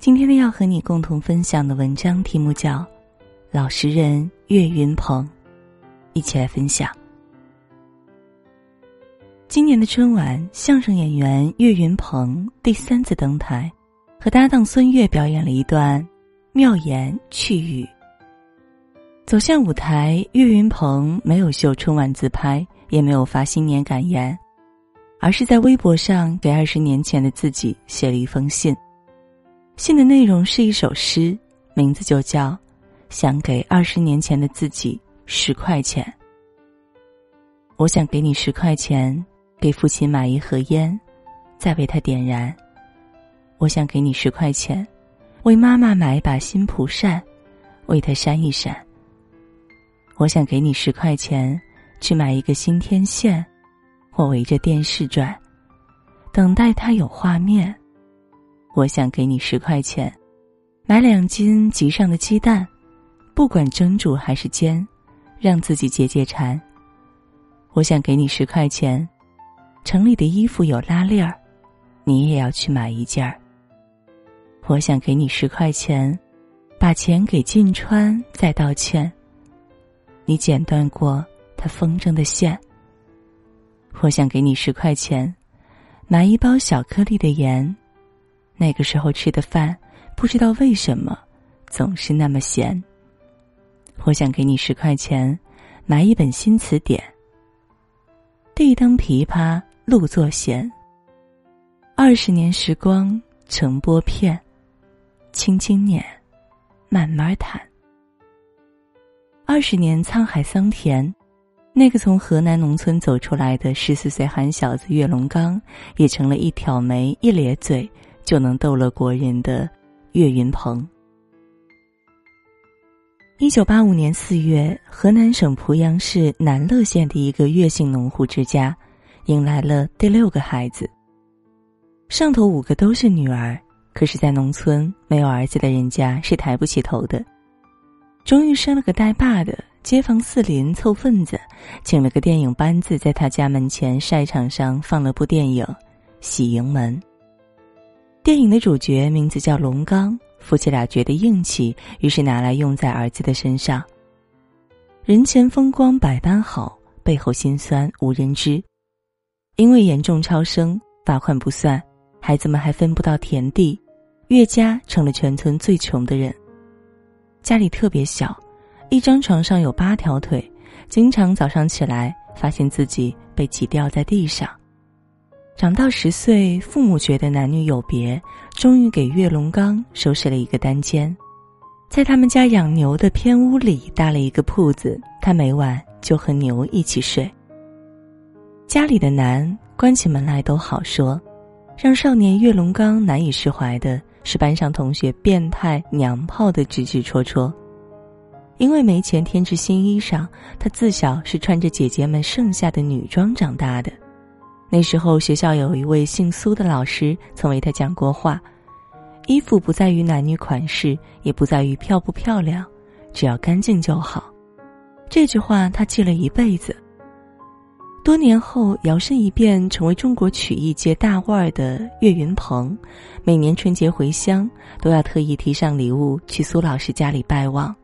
今天呢，要和你共同分享的文章题目叫《老实人岳云鹏》，一起来分享。今年的春晚，相声演员岳云鹏第三次登台，和搭档孙越表演了一段妙言趣语。走向舞台，岳云鹏没有秀春晚自拍，也没有发新年感言，而是在微博上给二十年前的自己写了一封信。信的内容是一首诗，名字就叫《想给二十年前的自己十块钱》。我想给你十块钱，给父亲买一盒烟，再为他点燃。我想给你十块钱，为妈妈买一把新蒲扇，为她扇一扇。我想给你十块钱，去买一个新天线，或围着电视转，等待它有画面。我想给你十块钱，买两斤集上的鸡蛋，不管蒸煮还是煎，让自己解解馋。我想给你十块钱，城里的衣服有拉链儿，你也要去买一件儿。我想给你十块钱，把钱给晋川再道歉。你剪断过他风筝的线。我想给你十块钱，买一包小颗粒的盐。那个时候吃的饭，不知道为什么总是那么咸。我想给你十块钱，买一本新词典。地灯琵琶路作弦。二十年时光成波片，轻轻捻，慢慢弹。二十年沧海桑田，那个从河南农村走出来的十四岁憨小子岳龙刚，也成了一挑眉一咧嘴。就能逗乐国人的岳云鹏。一九八五年四月，河南省濮阳市南乐县的一个岳姓农户之家，迎来了第六个孩子。上头五个都是女儿，可是，在农村没有儿子的人家是抬不起头的。终于生了个带爸的，街坊四邻凑份子，请了个电影班子，在他家门前晒场上放了部电影《喜盈门》。电影的主角名字叫龙刚，夫妻俩觉得硬气，于是拿来用在儿子的身上。人前风光百般好，背后心酸无人知。因为严重超生，罚款不算，孩子们还分不到田地，岳家成了全村最穷的人。家里特别小，一张床上有八条腿，经常早上起来发现自己被挤掉在地上。长到十岁，父母觉得男女有别，终于给岳龙刚收拾了一个单间，在他们家养牛的偏屋里搭了一个铺子，他每晚就和牛一起睡。家里的男关起门来都好说，让少年岳龙刚难以释怀的是班上同学变态娘炮的指指戳戳，因为没钱添置新衣裳，他自小是穿着姐姐们剩下的女装长大的。那时候，学校有一位姓苏的老师曾为他讲过话：“衣服不在于男女款式，也不在于漂不漂亮，只要干净就好。”这句话他记了一辈子。多年后，摇身一变成为中国曲艺界大腕儿的岳云鹏，每年春节回乡都要特意提上礼物去苏老师家里拜望。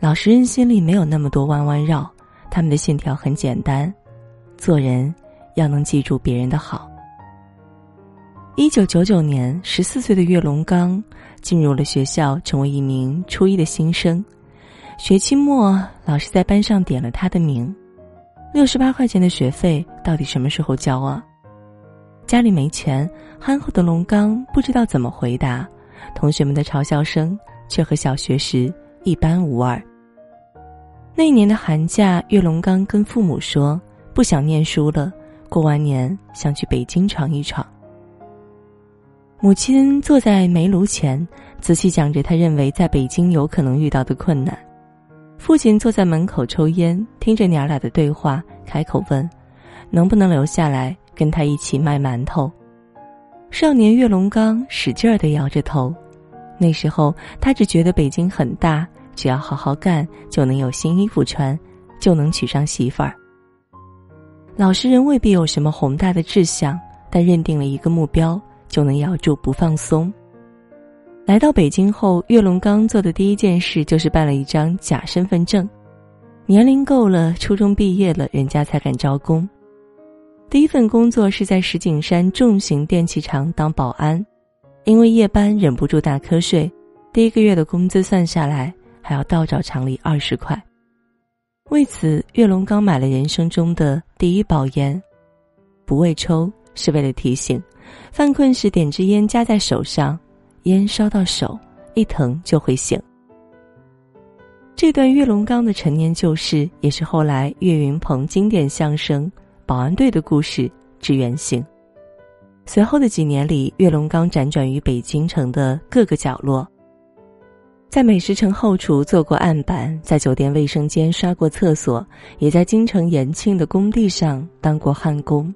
老实人心里没有那么多弯弯绕，他们的信条很简单：做人。要能记住别人的好。一九九九年，十四岁的岳龙刚进入了学校，成为一名初一的新生。学期末，老师在班上点了他的名。六十八块钱的学费，到底什么时候交啊？家里没钱，憨厚的龙刚不知道怎么回答。同学们的嘲笑声却和小学时一般无二。那一年的寒假，岳龙刚跟父母说：“不想念书了。”过完年想去北京闯一闯。母亲坐在煤炉前，仔细讲着他认为在北京有可能遇到的困难。父亲坐在门口抽烟，听着娘俩的对话，开口问：“能不能留下来跟他一起卖馒头？”少年岳龙刚使劲儿的摇着头。那时候他只觉得北京很大，只要好好干，就能有新衣服穿，就能娶上媳妇儿。老实人未必有什么宏大的志向，但认定了一个目标，就能咬住不放松。来到北京后，岳龙刚做的第一件事就是办了一张假身份证，年龄够了，初中毕业了，人家才敢招工。第一份工作是在石景山重型电器厂当保安，因为夜班忍不住打瞌睡，第一个月的工资算下来还要倒找厂里二十块。为此，岳龙刚买了人生中的第一包烟，不为抽，是为了提醒，犯困时点支烟夹在手上，烟烧到手，一疼就会醒。这段岳龙刚的陈年旧事，也是后来岳云鹏经典相声《保安队》的故事之原型。随后的几年里，岳龙刚辗转于北京城的各个角落。在美食城后厨做过案板，在酒店卫生间刷过厕所，也在京城延庆的工地上当过焊工。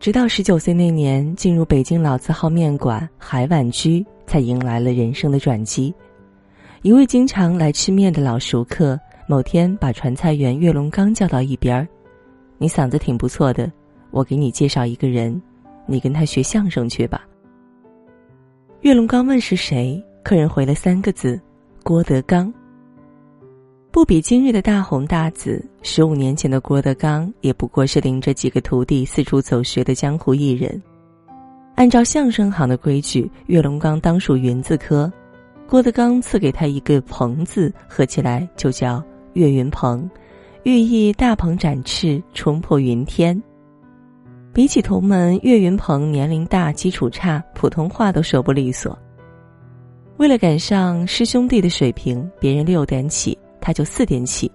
直到十九岁那年，进入北京老字号面馆海碗居，才迎来了人生的转机。一位经常来吃面的老熟客，某天把传菜员岳龙刚叫到一边儿：“你嗓子挺不错的，我给你介绍一个人，你跟他学相声去吧。”岳龙刚问是谁。客人回了三个字：“郭德纲。”不比今日的大红大紫，十五年前的郭德纲也不过是领着几个徒弟四处走学的江湖艺人。按照相声行的规矩，岳龙刚当属云字科，郭德纲赐给他一个“鹏”字，合起来就叫岳云鹏，寓意大鹏展翅，冲破云天。比起同门，岳云鹏年龄大，基础差，普通话都说不利索。为了赶上师兄弟的水平，别人六点起，他就四点起；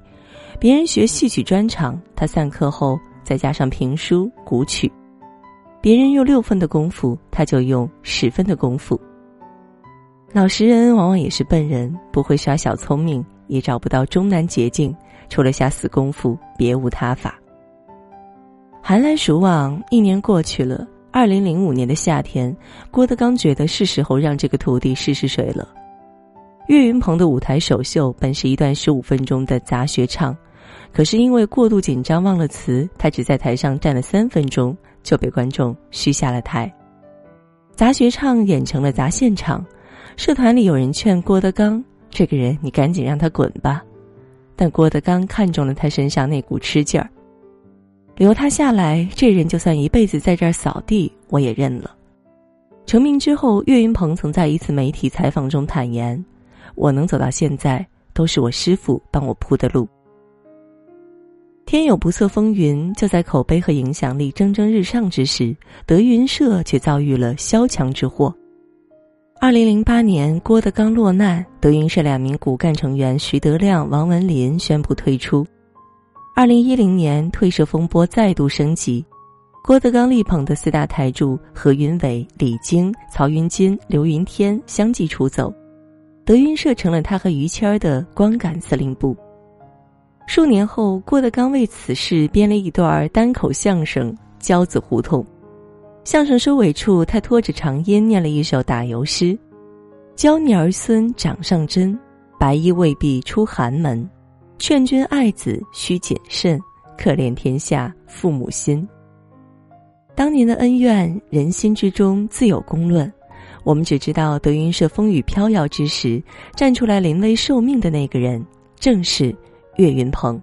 别人学戏曲专场，他散课后再加上评书、古曲；别人用六分的功夫，他就用十分的功夫。老实人往往也是笨人，不会耍小聪明，也找不到终南捷径，除了下死功夫，别无他法。寒来暑往，一年过去了。二零零五年的夏天，郭德纲觉得是时候让这个徒弟试试水了。岳云鹏的舞台首秀本是一段十五分钟的杂学唱，可是因为过度紧张忘了词，他只在台上站了三分钟就被观众嘘下了台。杂学唱演成了杂现场，社团里有人劝郭德纲：“这个人你赶紧让他滚吧。”但郭德纲看中了他身上那股吃劲儿。留他下来，这人就算一辈子在这儿扫地，我也认了。成名之后，岳云鹏曾在一次媒体采访中坦言：“我能走到现在，都是我师傅帮我铺的路。”天有不测风云，就在口碑和影响力蒸蒸日上之时，德云社却遭遇了萧墙之祸。二零零八年，郭德纲落难，德云社两名骨干成员徐德亮、王文林宣布退出。二零一零年，退社风波再度升级，郭德纲力捧的四大台柱何云伟、李菁、曹云金、刘云天相继出走，德云社成了他和于谦儿的光杆司令部。数年后，郭德纲为此事编了一段单口相声《交子胡同》，相声收尾处，他拖着长音念了一首打油诗：“教你儿孙掌上针，白衣未必出寒门。”劝君爱子须谨慎，可怜天下父母心。当年的恩怨，人心之中自有公论。我们只知道德云社风雨飘摇之时，站出来临危受命的那个人，正是岳云鹏。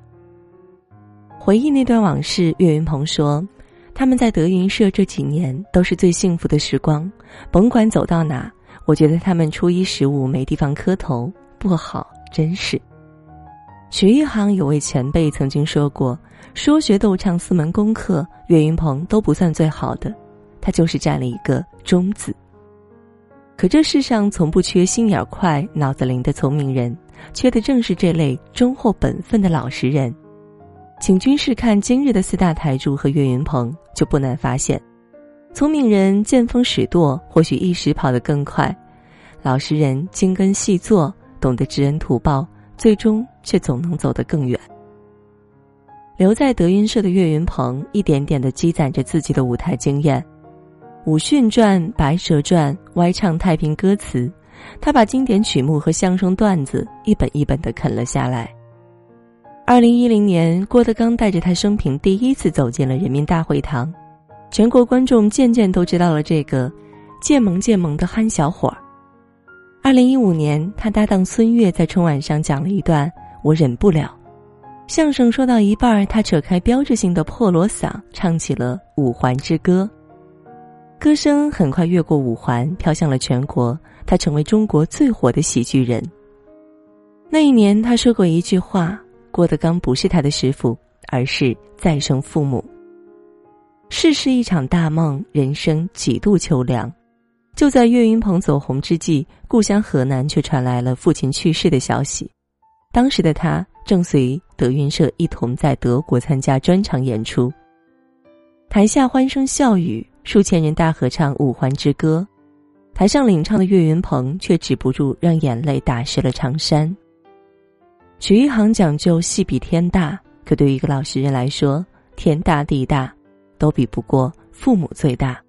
回忆那段往事，岳云鹏说：“他们在德云社这几年都是最幸福的时光，甭管走到哪，我觉得他们初一十五没地方磕头，不好，真是。”曲艺行有位前辈曾经说过：“说学逗唱四门功课，岳云鹏都不算最好的，他就是占了一个中字。”可这世上从不缺心眼快、脑子灵的聪明人，缺的正是这类忠厚本分的老实人。请君试看今日的四大台柱和岳云鹏，就不难发现：聪明人见风使舵，或许一时跑得更快；老实人精耕细作，懂得知恩图报。最终却总能走得更远。留在德云社的岳云鹏，一点点的积攒着自己的舞台经验，《武训传》《白蛇传》歪唱太平歌词，他把经典曲目和相声段子一本一本的啃了下来。二零一零年，郭德纲带着他生平第一次走进了人民大会堂，全国观众渐渐都知道了这个渐萌渐萌的憨小伙儿。二零一五年，他搭档孙越在春晚上讲了一段《我忍不了》相声，说到一半，他扯开标志性的破锣嗓，唱起了《五环之歌》。歌声很快越过五环，飘向了全国，他成为中国最火的喜剧人。那一年，他说过一句话：“郭德纲不是他的师傅，而是再生父母。”世事一场大梦，人生几度秋凉。就在岳云鹏走红之际，故乡河南却传来了父亲去世的消息。当时的他正随德云社一同在德国参加专场演出，台下欢声笑语，数千人大合唱《五环之歌》，台上领唱的岳云鹏却止不住让眼泪打湿了长衫。曲艺行讲究戏比天大，可对于一个老实人来说，天大地大，都比不过父母最大。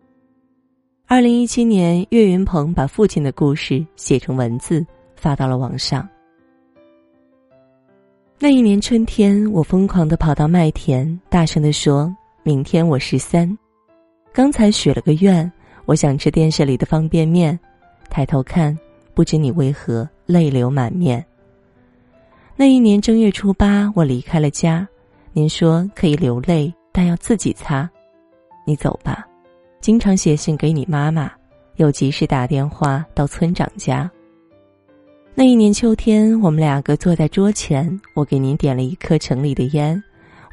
二零一七年，岳云鹏把父亲的故事写成文字，发到了网上。那一年春天，我疯狂的跑到麦田，大声的说：“明天我十三。”刚才许了个愿，我想吃电视里的方便面。抬头看，不知你为何泪流满面。那一年正月初八，我离开了家，您说可以流泪，但要自己擦。你走吧。经常写信给你妈妈，又及时打电话到村长家。那一年秋天，我们两个坐在桌前，我给您点了一颗城里的烟，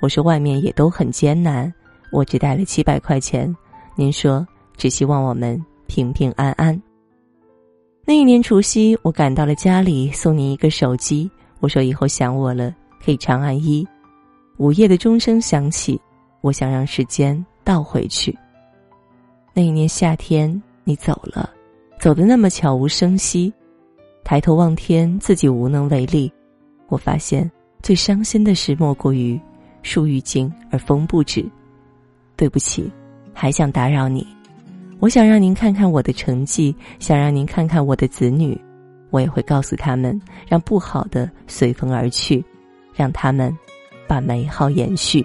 我说外面也都很艰难，我只带了七百块钱，您说只希望我们平平安安。那一年除夕，我赶到了家里，送您一个手机，我说以后想我了可以长按一。午夜的钟声响起，我想让时间倒回去。那一年夏天，你走了，走的那么悄无声息。抬头望天，自己无能为力。我发现最伤心的事，莫过于树欲静而风不止。对不起，还想打扰你。我想让您看看我的成绩，想让您看看我的子女。我也会告诉他们，让不好的随风而去，让他们把美好延续。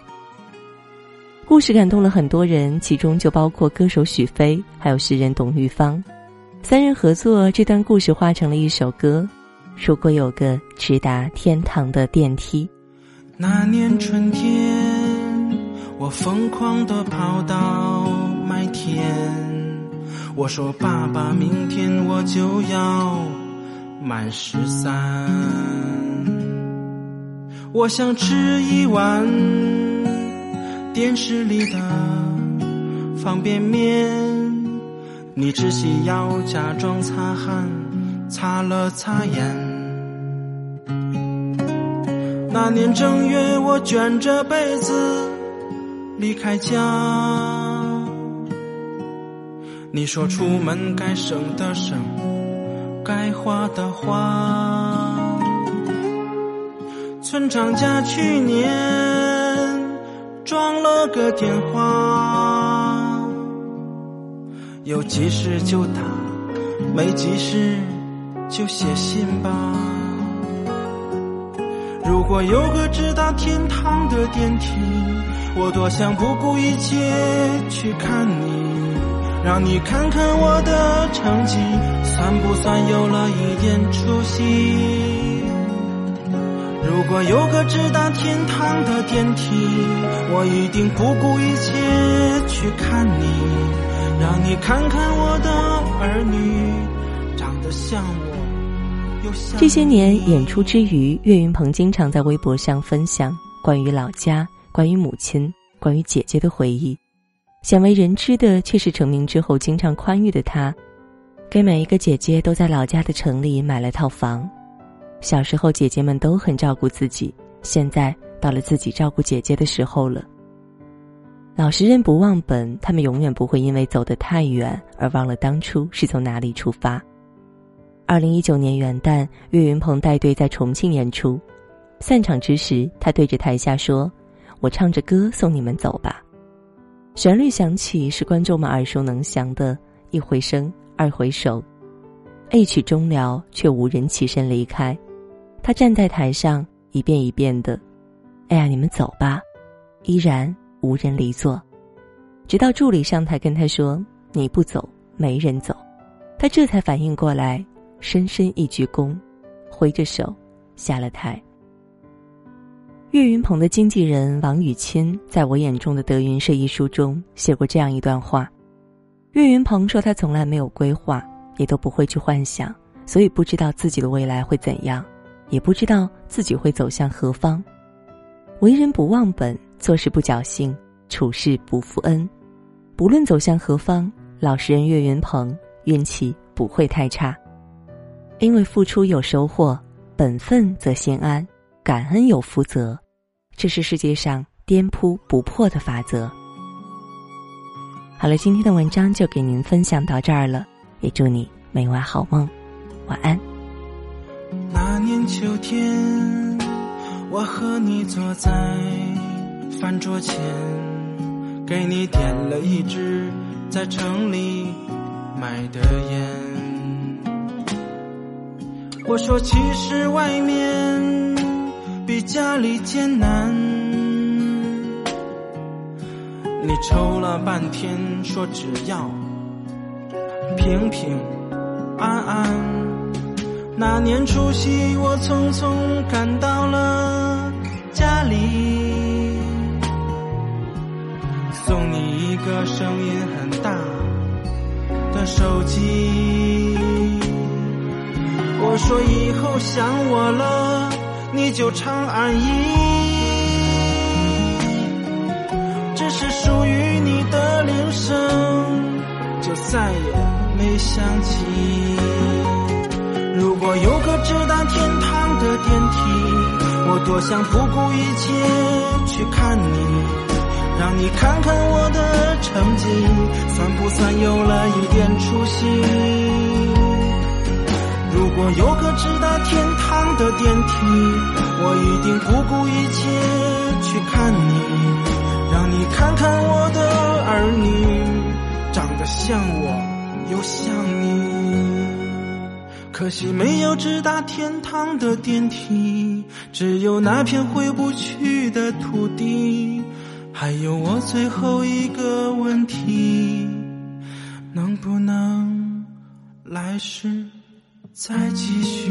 故事感动了很多人，其中就包括歌手许飞，还有诗人董玉芳，三人合作，这段故事化成了一首歌。如果有个直达天堂的电梯，那年春天，我疯狂地跑到麦田，我说爸爸，明天我就要满十三，我想吃一碗。电视里的方便面，你只需要假装擦汗，擦了擦眼。那年正月，我卷着被子离开家。你说出门该省的省，该花的花。村长家去年。装了个电话，有急事就打，没急事就写信吧。如果有个直达天堂的电梯，我多想不顾一切去看你，让你看看我的成绩，算不算有了一点出息？如果有个直达天堂的电梯，我一定不顾一切去看你，让你看看我的儿女长得像我，又像这些年演出之余，岳云鹏经常在微博上分享关于老家、关于母亲、关于姐姐的回忆。鲜为人知的却是成名之后经常宽裕的他，给每一个姐姐都在老家的城里买了套房。小时候，姐姐们都很照顾自己，现在到了自己照顾姐姐的时候了。老实人不忘本，他们永远不会因为走得太远而忘了当初是从哪里出发。二零一九年元旦，岳云鹏带队在重庆演出，散场之时，他对着台下说：“我唱着歌送你们走吧。”旋律响起，是观众们耳熟能详的一回生，二回首。A 曲终了，却无人起身离开。他站在台上，一遍一遍的：“哎呀，你们走吧。”依然无人离座，直到助理上台跟他说：“你不走，没人走。”他这才反应过来，深深一鞠躬，挥着手下了台。岳云鹏的经纪人王雨钦在我眼中的德云社一书中写过这样一段话：岳云鹏说他从来没有规划，也都不会去幻想，所以不知道自己的未来会怎样，也不知道自己会走向何方。为人不忘本，做事不侥幸，处事不负恩。不论走向何方，老实人岳云鹏运气不会太差，因为付出有收获，本分则心安。感恩有福泽，这是世界上颠扑不破的法则。好了，今天的文章就给您分享到这儿了，也祝你每晚好梦，晚安。那年秋天，我和你坐在饭桌前，给你点了一支在城里买的烟。我说，其实外面。比家里艰难，你抽了半天，说只要平平安安。那年除夕，我匆匆赶到了家里，送你一个声音很大的手机。我说以后想我了。你就长安逸，只是属于你的铃声，就再也没响起。如果有个直达天堂的电梯，我多想不顾一切去看你，让你看看我的成绩，算不算有了一点出息？如果有个直达天堂的电梯，我一定不顾一切去看你，让你看看我的儿女，长得像我又像你。可惜没有直达天堂的电梯，只有那片回不去的土地。还有我最后一个问题，能不能来世？再继续。